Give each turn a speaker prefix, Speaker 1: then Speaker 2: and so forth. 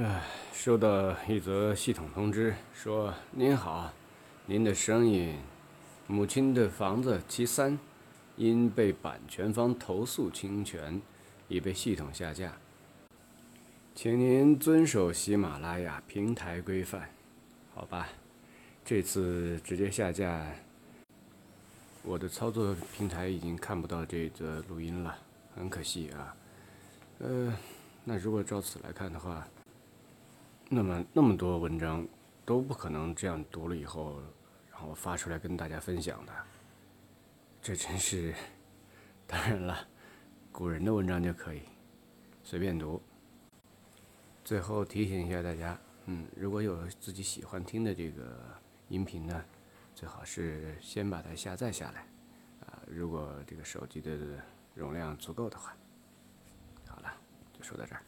Speaker 1: 唉，收到一则系统通知，说您好，您的声音，母亲的房子其三，因被版权方投诉侵权，已被系统下架，请您遵守喜马拉雅平台规范，好吧？这次直接下架，我的操作平台已经看不到这则录音了，很可惜啊。呃，那如果照此来看的话，那么那么多文章都不可能这样读了以后，然后发出来跟大家分享的，这真是 当然了，古人的文章就可以随便读。最后提醒一下大家，嗯，如果有自己喜欢听的这个音频呢，最好是先把它下载下来，啊，如果这个手机的容量足够的话，好了，就说到这儿。